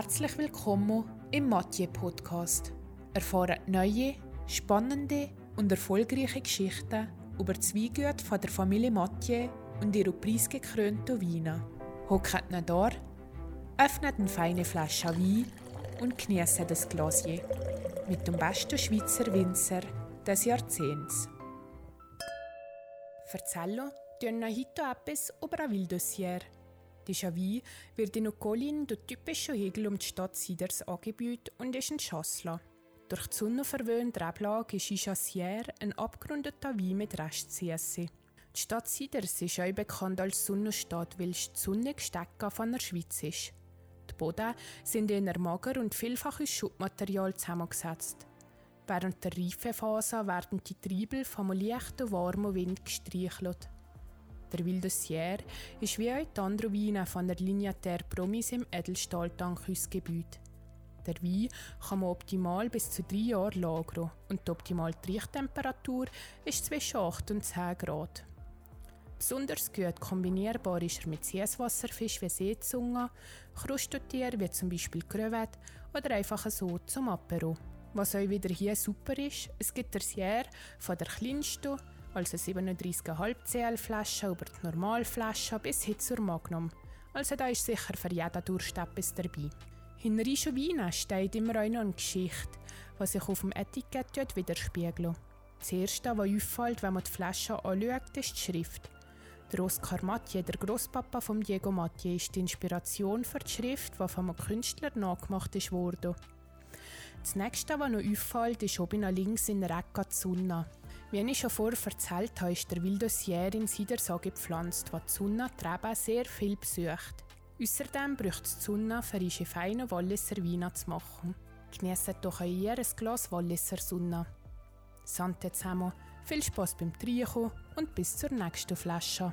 Herzlich willkommen im Mathieu Podcast. Erfahren neue, spannende und erfolgreiche Geschichten über die Weingüte von der Familie Mathieu und ihre preisgekrönten Weine. Hockt ihn da, öffnet eine feine Flasche Wein und genießt das Glasier mit dem besten Schweizer Winzer des Jahrzehnts. Erzählen tun heute etwas über ein Wilddossier – Déjà vu wird in Okolin durch typische Hügel um die Stadt Siders angebaut und ist ein Schassler. Durch die sonnenverwöhnte Reblage ist Ichassier ein abgerundeter Wein mit Restsüße. Die Stadt Siders ist auch bekannt als Sonnenstadt, weil es die sonnigste Ecke von der Schweiz ist. Die Boden sind in mager und vielfach aus Schuttmaterial zusammengesetzt. Während der Reifephase werden die Triebel vom leichten warmen Wind gestreichelt. Der Wildossier ist wie auch die anderen Weine von der Linie der Promis im Edelstahltank ausgebaut. Der Wein kann man optimal bis zu drei Jahre lagern und die optimale Triechtemperatur ist zwischen 8 und 10 Grad. Besonders gut kombinierbar ist er mit Süßwasserfisch wie Seezunge, Krustentier wie zum Beispiel Crevette oder einfach so zum Apero. Was euch wieder hier super ist, es gibt der Sier von der kleinsten also 37,5 cl Flasche über die Normalflasche bis hin zur Magnum. Also da ist sicher für jeden Durst etwas dabei. Hinter Weinen steht immer noch eine Geschichte, die sich auf dem Etikett widerspiegelt. Das erste, was auffällt, wenn man die Flasche anschaut, ist die Schrift. Der Oscar Mathieu, der Großpapa von Diego Mathieu, ist die Inspiration für die Schrift, die von einem Künstler nachgemacht wurde. Das nächste, was noch auffällt, ist oben links in der Ecke die Sonne. Wie ich schon vorher erzählt habe, ist der Wildosier in Sidersau gepflanzt, wo die Sonne die Reben sehr viel besucht. Außerdem braucht es die Sonne, für ihre feinen Walliser Weine zu machen. Genießt doch ihr ein Glas Walliser Sonne. Sante zusammen, viel Spaß beim Trinken und bis zur nächsten Flasche.